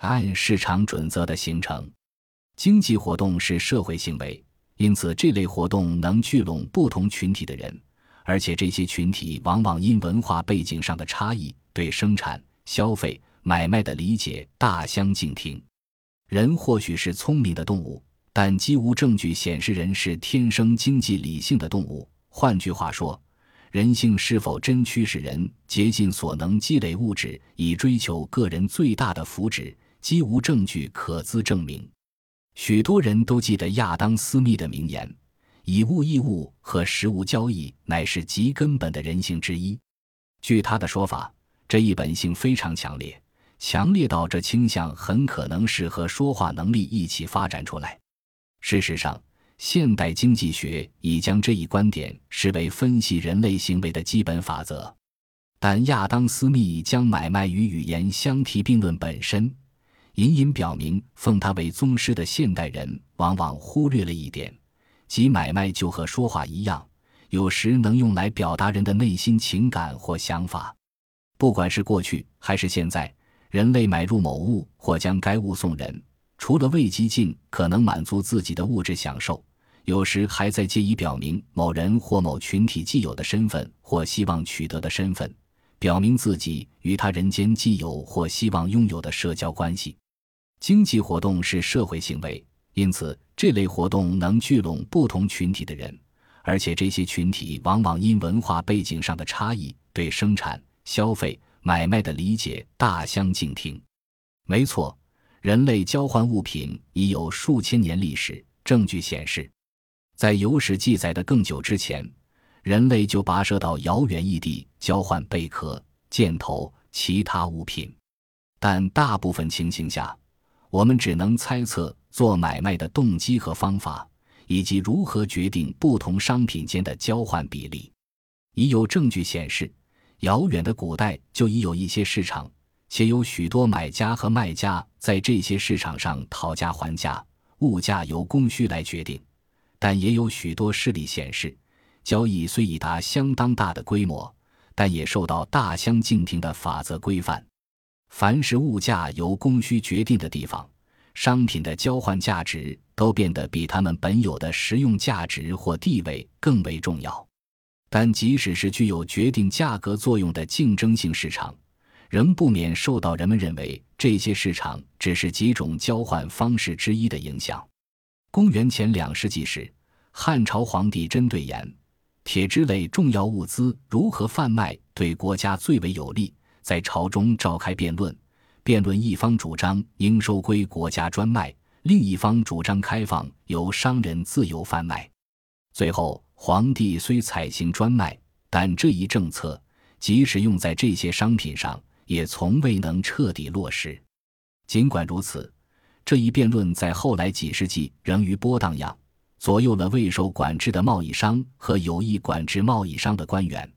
按市场准则的形成。经济活动是社会行为，因此这类活动能聚拢不同群体的人，而且这些群体往往因文化背景上的差异，对生产、消费、买卖的理解大相径庭。人或许是聪明的动物，但几无证据显示人是天生经济理性的动物。换句话说，人性是否真驱使人竭尽所能积累物质，以追求个人最大的福祉，几无证据可资证明。许多人都记得亚当·斯密的名言：“以物易物和实物交易，乃是极根本的人性之一。”据他的说法，这一本性非常强烈，强烈到这倾向很可能是和说话能力一起发展出来。事实上，现代经济学已将这一观点视为分析人类行为的基本法则，但亚当·斯密将买卖与语言相提并论本身，隐隐表明奉他为宗师的现代人往往忽略了一点，即买卖就和说话一样，有时能用来表达人的内心情感或想法。不管是过去还是现在，人类买入某物或将该物送人，除了为极尽可能满足自己的物质享受。有时还在借以表明某人或某群体既有的身份或希望取得的身份，表明自己与他人间既有或希望拥有的社交关系。经济活动是社会行为，因此这类活动能聚拢不同群体的人，而且这些群体往往因文化背景上的差异，对生产、消费、买卖的理解大相径庭。没错，人类交换物品已有数千年历史，证据显示。在有史记载的更久之前，人类就跋涉到遥远异地交换贝壳、箭头、其他物品。但大部分情形下，我们只能猜测做买卖的动机和方法，以及如何决定不同商品间的交换比例。已有证据显示，遥远的古代就已有一些市场，且有许多买家和卖家在这些市场上讨价还价，物价由供需来决定。但也有许多事例显示，交易虽已达相当大的规模，但也受到大相径庭的法则规范。凡是物价由供需决定的地方，商品的交换价值都变得比他们本有的实用价值或地位更为重要。但即使是具有决定价格作用的竞争性市场，仍不免受到人们认为这些市场只是几种交换方式之一的影响。公元前两世纪时，汉朝皇帝针对盐、铁之类重要物资如何贩卖对国家最为有利，在朝中召开辩论。辩论一方主张应收归国家专卖，另一方主张开放，由商人自由贩卖。最后，皇帝虽采行专卖，但这一政策即使用在这些商品上，也从未能彻底落实。尽管如此。这一辩论在后来几世纪仍于波荡漾，左右了未受管制的贸易商和有意管制贸易商的官员，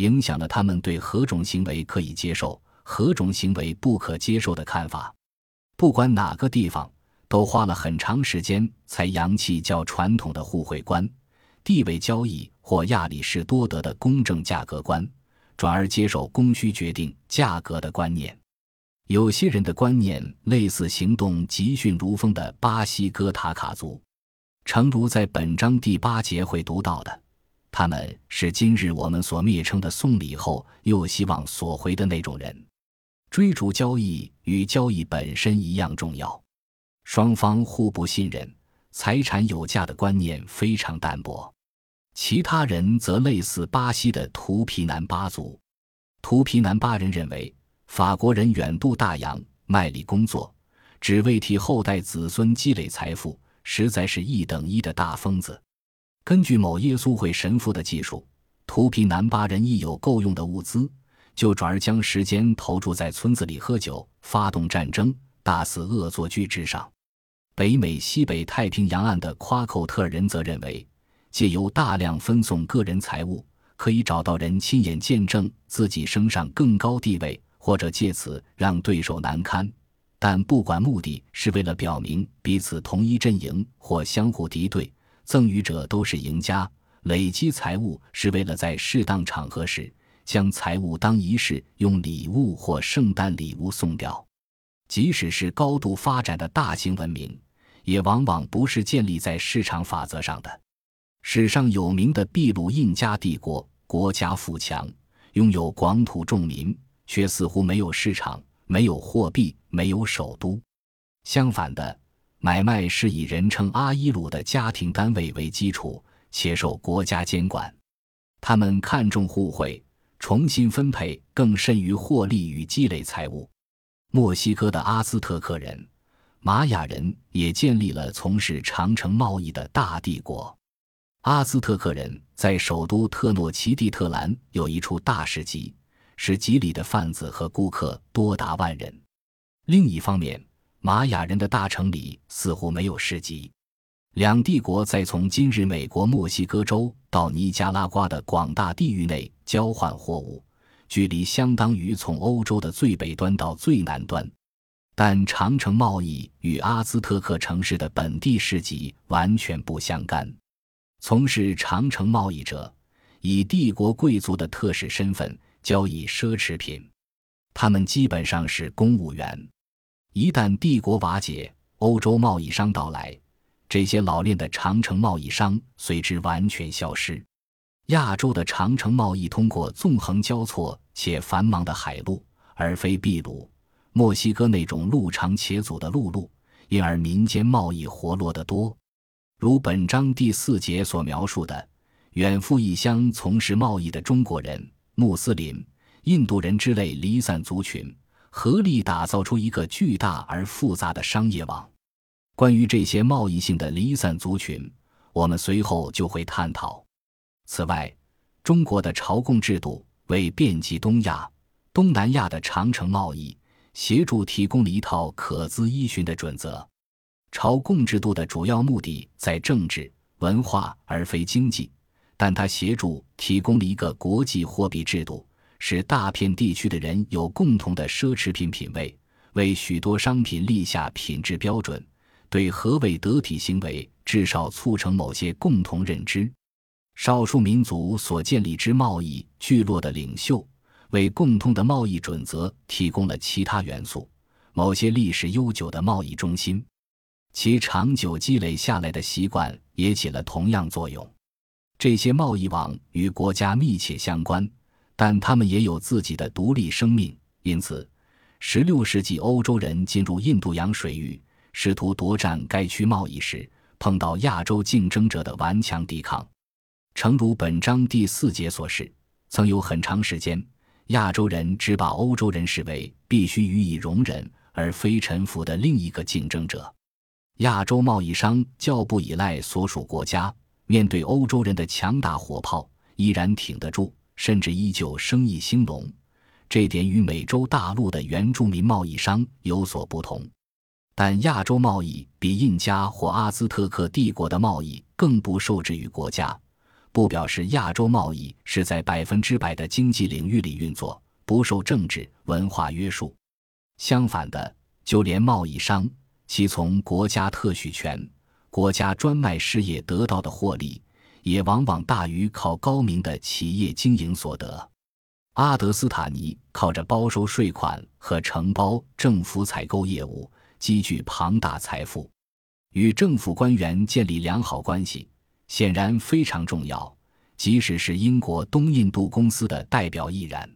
影响了他们对何种行为可以接受、何种行为不可接受的看法。不管哪个地方，都花了很长时间才扬弃较传统的互惠观、地位交易或亚里士多德的公正价格观，转而接受供需决定价格的观念。有些人的观念类似行动急迅如风的巴西哥塔卡族，诚如在本章第八节会读到的，他们是今日我们所蔑称的送礼后又希望索回的那种人。追逐交易与交易本身一样重要，双方互不信任，财产有价的观念非常淡薄。其他人则类似巴西的图皮南巴族，图皮南巴人认为。法国人远渡大洋，卖力工作，只为替后代子孙积累财富，实在是一等一的大疯子。根据某耶稣会神父的记述，图皮南巴人一有够用的物资，就转而将时间投注在村子里喝酒、发动战争、大肆恶作剧之上。北美西北太平洋岸的夸寇特人则认为，借由大量分送个人财物，可以找到人亲眼见证自己升上更高地位。或者借此让对手难堪，但不管目的是为了表明彼此同一阵营或相互敌对，赠予者都是赢家。累积财物是为了在适当场合时将财物当仪式用礼物或圣诞礼物送掉。即使是高度发展的大型文明，也往往不是建立在市场法则上的。史上有名的秘鲁印加帝国，国家富强，拥有广土重民，却似乎没有市场，没有货币，没有首都。相反的，买卖是以人称阿伊鲁的家庭单位为基础，且受国家监管。他们看重互惠、重新分配，更甚于获利与积累财物。墨西哥的阿兹特克人、玛雅人也建立了从事长城贸易的大帝国。阿兹特克人在首都特诺奇蒂特兰有一处大市集，市集里的贩子和顾客多达万人。另一方面，玛雅人的大城里似乎没有市集。两帝国在从今日美国墨西哥州到尼加拉瓜的广大地域内交换货物，距离相当于从欧洲的最北端到最南端。但长城贸易与阿兹特克城市的本地市集完全不相干。从事长城贸易者以帝国贵族的特使身份交易奢侈品，他们基本上是公务员。一旦帝国瓦解，欧洲贸易商到来，这些老练的长城贸易商随之完全消失。亚洲的长城贸易通过纵横交错且繁忙的海路，而非秘鲁、墨西哥那种路长且阻的陆路，因而民间贸易活络得多。如本章第四节所描述的，远赴异乡从事贸易的中国人、穆斯林、印度人之类离散族群，合力打造出一个巨大而复杂的商业网。关于这些贸易性的离散族群，我们随后就会探讨。此外，中国的朝贡制度为遍及东亚、东南亚的长城贸易协助提供了一套可资依循的准则。朝贡制度的主要目的在政治、文化而非经济，但它协助提供了一个国际货币制度，使大片地区的人有共同的奢侈品品味，为许多商品立下品质标准，对何谓得体行为至少促成某些共同认知。少数民族所建立之贸易聚落的领袖，为共通的贸易准则提供了其他元素，某些历史悠久的贸易中心。其长久积累下来的习惯也起了同样作用。这些贸易网与国家密切相关，但他们也有自己的独立生命。因此，16世纪欧洲人进入印度洋水域，试图夺占该区贸易时，碰到亚洲竞争者的顽强抵抗。诚如本章第四节所示，曾有很长时间，亚洲人只把欧洲人视为必须予以容忍而非臣服的另一个竞争者。亚洲贸易商较不依赖所属国家，面对欧洲人的强大火炮，依然挺得住，甚至依旧生意兴隆。这点与美洲大陆的原住民贸易商有所不同。但亚洲贸易比印加或阿兹特克帝国的贸易更不受制于国家，不表示亚洲贸易是在百分之百的经济领域里运作，不受政治文化约束。相反的，就连贸易商。其从国家特许权、国家专卖事业得到的获利，也往往大于靠高明的企业经营所得。阿德斯塔尼靠着包收税款和承包政府采购业务，积聚庞大财富。与政府官员建立良好关系，显然非常重要。即使是英国东印度公司的代表亦然。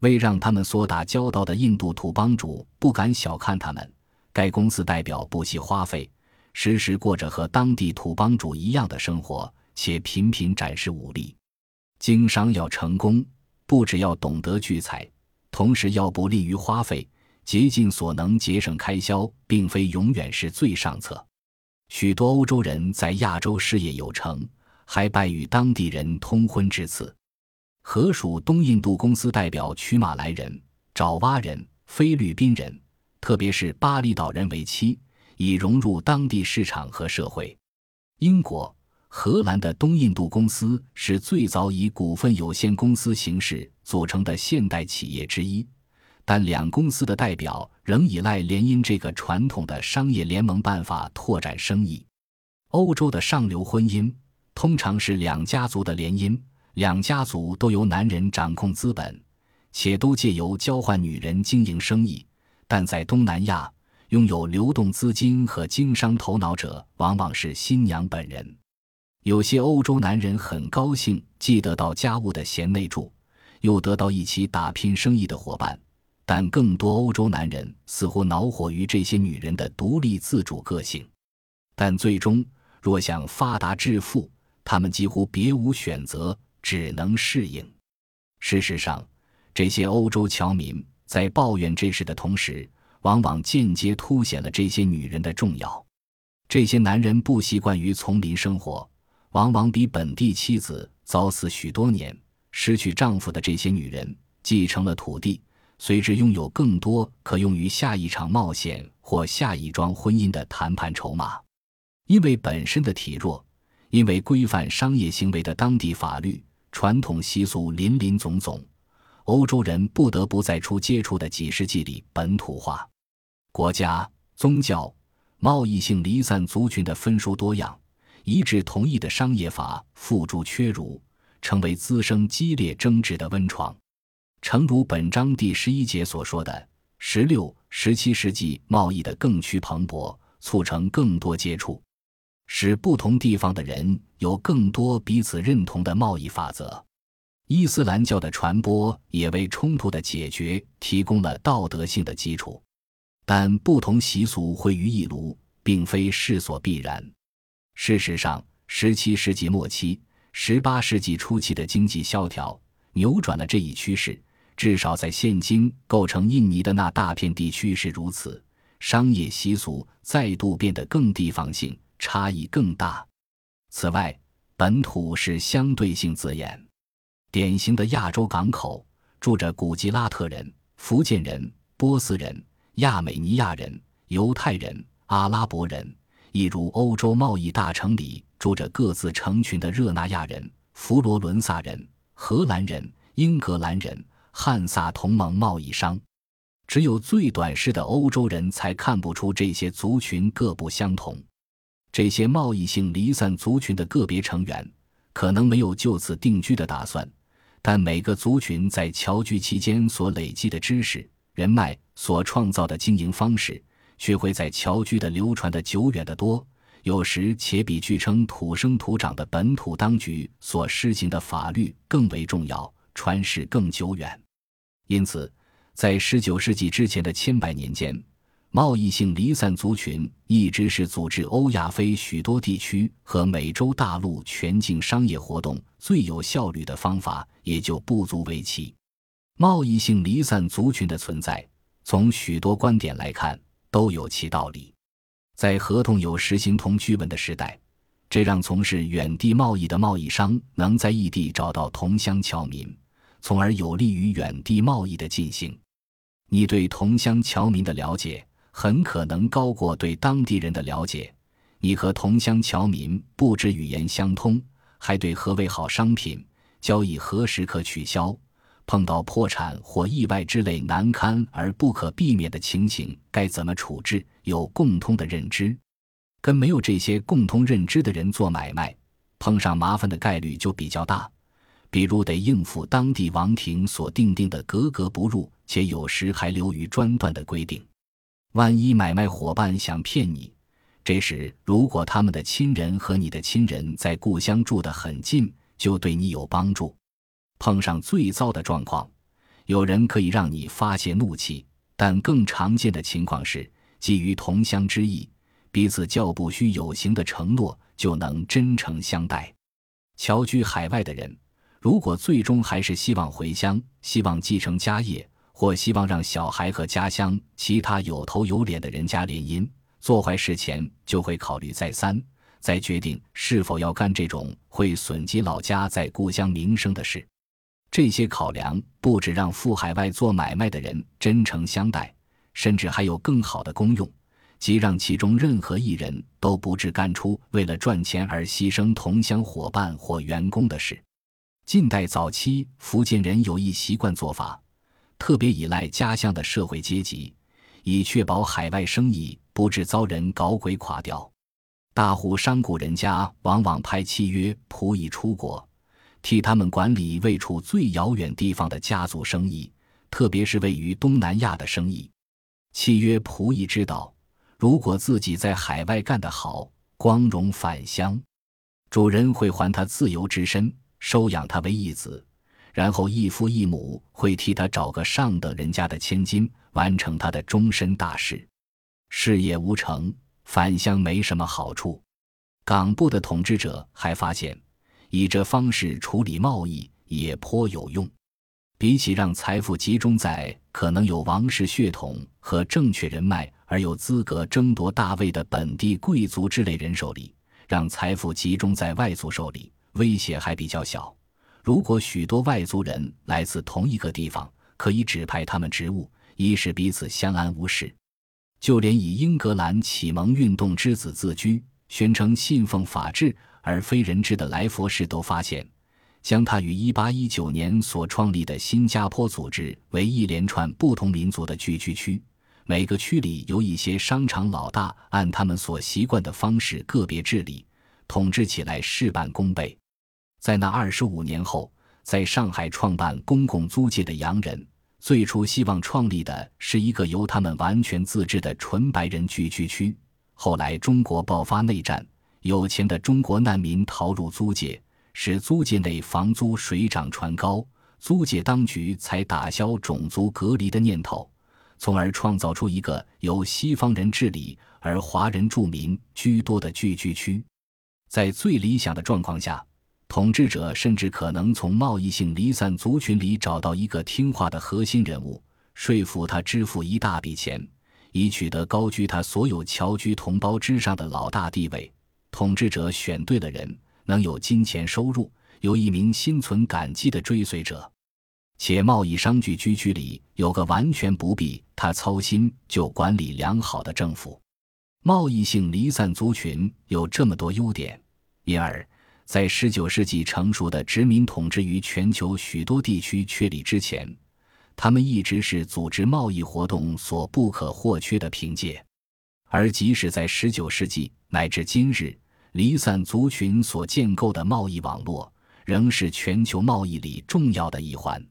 为让他们所打交道的印度土帮主不敢小看他们。该公司代表不惜花费，时时过着和当地土帮主一样的生活，且频频展示武力。经商要成功，不只要懂得聚财，同时要不利于花费，竭尽所能节省开销，并非永远是最上策。许多欧洲人在亚洲事业有成，还拜与当地人通婚致此。何属东印度公司代表娶马来人、爪哇人、菲律宾人。特别是巴厘岛人为妻，以融入当地市场和社会。英国、荷兰的东印度公司是最早以股份有限公司形式组成的现代企业之一，但两公司的代表仍依赖联姻这个传统的商业联盟办法拓展生意。欧洲的上流婚姻通常是两家族的联姻，两家族都由男人掌控资本，且都借由交换女人经营生意。但在东南亚，拥有流动资金和经商头脑者往往是新娘本人。有些欧洲男人很高兴，既得到家务的贤内助，又得到一起打拼生意的伙伴。但更多欧洲男人似乎恼火于这些女人的独立自主个性。但最终，若想发达致富，他们几乎别无选择，只能适应。事实上，这些欧洲侨民在抱怨这事的同时，往往间接凸显了这些女人的重要。这些男人不习惯于丛林生活，往往比本地妻子早死许多年。失去丈夫的这些女人继承了土地，随之拥有更多可用于下一场冒险或下一桩婚姻的谈判筹码。因为本身的体弱，因为规范商业行为的当地法律、传统习俗林林总总。欧洲人不得不在初接触的几世纪里本土化，国家、宗教、贸易性离散族群的分殊多样，一致同意的商业法付诸缺如，成为滋生激烈争执的温床。诚如本章第十一节所说的，十六、十七世纪贸易的更趋蓬勃，促成更多接触，使不同地方的人有更多彼此认同的贸易法则。伊斯兰教的传播也为冲突的解决提供了道德性的基础，但不同习俗汇于一炉，并非势所必然。事实上，十七世纪末期、十八世纪初期的经济萧条扭转了这一趋势，至少在现今构成印尼的那大片地区是如此。商业习俗再度变得更地方性，差异更大。此外，本土是相对性字眼。典型的亚洲港口住着古吉拉特人、福建人、波斯人、亚美尼亚人、犹太人、阿拉伯人，一如欧洲贸易大城里住着各自成群的热那亚人、佛罗伦萨人、荷兰人、英格兰人、汉萨同盟贸易商。只有最短视的欧洲人才看不出这些族群各不相同。这些贸易性离散族群的个别成员可能没有就此定居的打算。但每个族群在侨居期间所累积的知识、人脉、所创造的经营方式，却会在侨居的流传的久远得多，有时且比据称土生土长的本土当局所施行的法律更为重要，传世更久远。因此，在十九世纪之前的千百年间。贸易性离散族群一直是组织欧亚非许多地区和美洲大陆全境商业活动最有效率的方法，也就不足为奇。贸易性离散族群的存在，从许多观点来看都有其道理。在合同有实行同居文的时代，这让从事远地贸易的贸易商能在异地找到同乡侨民，从而有利于远地贸易的进行。你对同乡侨民的了解。很可能高过对当地人的了解。你和同乡侨民不止语言相通，还对何为好商品、交易何时可取消、碰到破产或意外之类难堪而不可避免的情形该怎么处置有共通的认知。跟没有这些共同认知的人做买卖，碰上麻烦的概率就比较大。比如得应付当地王庭所定定的格格不入且有时还流于专断的规定。万一买卖伙伴想骗你，这时如果他们的亲人和你的亲人在故乡住得很近，就对你有帮助。碰上最糟的状况，有人可以让你发泄怒气，但更常见的情况是，基于同乡之意，彼此较不需有形的承诺，就能真诚相待。侨居海外的人，如果最终还是希望回乡，希望继承家业。或希望让小孩和家乡其他有头有脸的人家联姻，做坏事前就会考虑再三，再决定是否要干这种会损及老家在故乡名声的事。这些考量不止让赴海外做买卖的人真诚相待，甚至还有更好的功用，即让其中任何一人都不致干出为了赚钱而牺牲同乡伙伴或员工的事。近代早期，福建人有一习惯做法。特别依赖家乡的社会阶级，以确保海外生意不致遭人搞鬼垮掉。大户商贾人家往往派契约仆役出国，替他们管理位处最遥远地方的家族生意，特别是位于东南亚的生意。契约仆役知道，如果自己在海外干得好，光荣返乡，主人会还他自由之身，收养他为义子，然后义父义母会替他找个上等人家的千金，完成他的终身大事。事业无成，返乡没什么好处。港部的统治者还发现，以这方式处理贸易也颇有用。比起让财富集中在可能有王室血统和正确人脉而有资格争夺大位的本地贵族之类人手里，让财富集中在外族手里，威胁还比较小。如果许多外族人来自同一个地方，可以指派他们职务，一是彼此相安无事。就连以英格兰启蒙运动之子自居、宣称信奉法治而非人治的莱佛士都发现。将他与1819年所创立的新加坡组织为一连串不同民族的聚居区，每个区里由一些商场老大按他们所习惯的方式个别治理，统治起来事半功倍。在那二十五年后，在上海创办公共租界的洋人，最初希望创立的是一个由他们完全自治的纯白人聚居区。后来中国爆发内战，有钱的中国难民逃入租界。使租界内房租水涨船高，租界当局才打消种族隔离的念头，从而创造出一个由西方人治理而华人住民居多的聚居区。在最理想的状况下，统治者甚至可能从贸易性离散族群里找到一个听话的核心人物，说服他支付一大笔钱，以取得高居他所有侨居同胞之上的老大地位。统治者选对了人。能有金钱收入，有一名心存感激的追随者，且贸易商聚居区里有个完全不必他操心就管理良好的政府。贸易性离散族群有这么多优点，因而，在十九世纪成熟的殖民统治于全球许多地区确立之前，他们一直是组织贸易活动所不可或缺的凭借。而即使在十九世纪乃至今日。离散族群所建构的贸易网络，仍是全球贸易里重要的一环。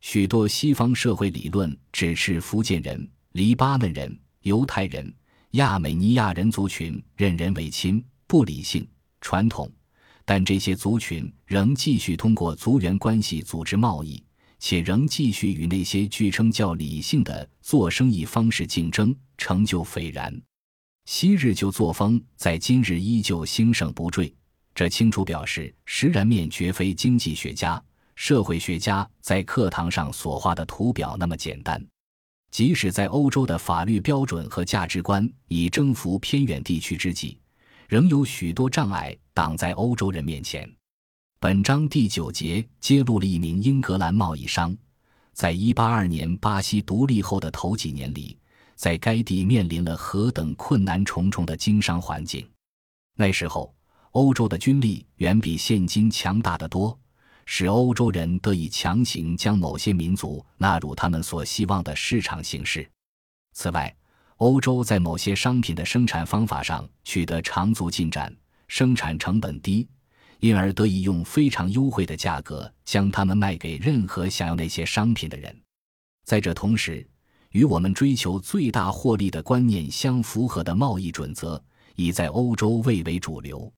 许多西方社会理论指斥福建人、黎巴嫩人、犹太人、亚美尼亚人族群任人唯亲、不理性、传统，但这些族群仍继续通过族源关系组织贸易，且仍继续与那些据称较理性的做生意方式竞争，成就斐然。昔日旧作风，在今日依旧兴盛不坠。这清楚表示，石然面绝非经济学家、社会学家在课堂上所画的图表那么简单。即使在欧洲的法律标准和价值观已征服偏远地区之际，仍有许多障碍挡在欧洲人面前。本章第九节揭露了一名英格兰贸易商，在一八二年巴西独立后的头几年里。在该地面临了何等困难重重的经商环境。那时候，欧洲的军力远比现今强大的多，使欧洲人得以强行将某些民族纳入他们所希望的市场形式。此外，欧洲在某些商品的生产方法上取得长足进展，生产成本低，因而得以用非常优惠的价格将它们卖给任何想要那些商品的人。在这同时，与我们追求最大获利的观念相符合的贸易准则已在欧洲蔚为主流，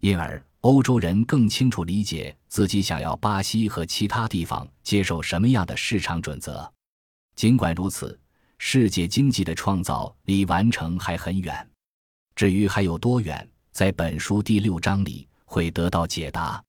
因而欧洲人更清楚理解自己想要巴西和其他地方接受什么样的市场准则。尽管如此，世界经济的创造离完成还很远。至于还有多远，在本书第六章里会得到解答。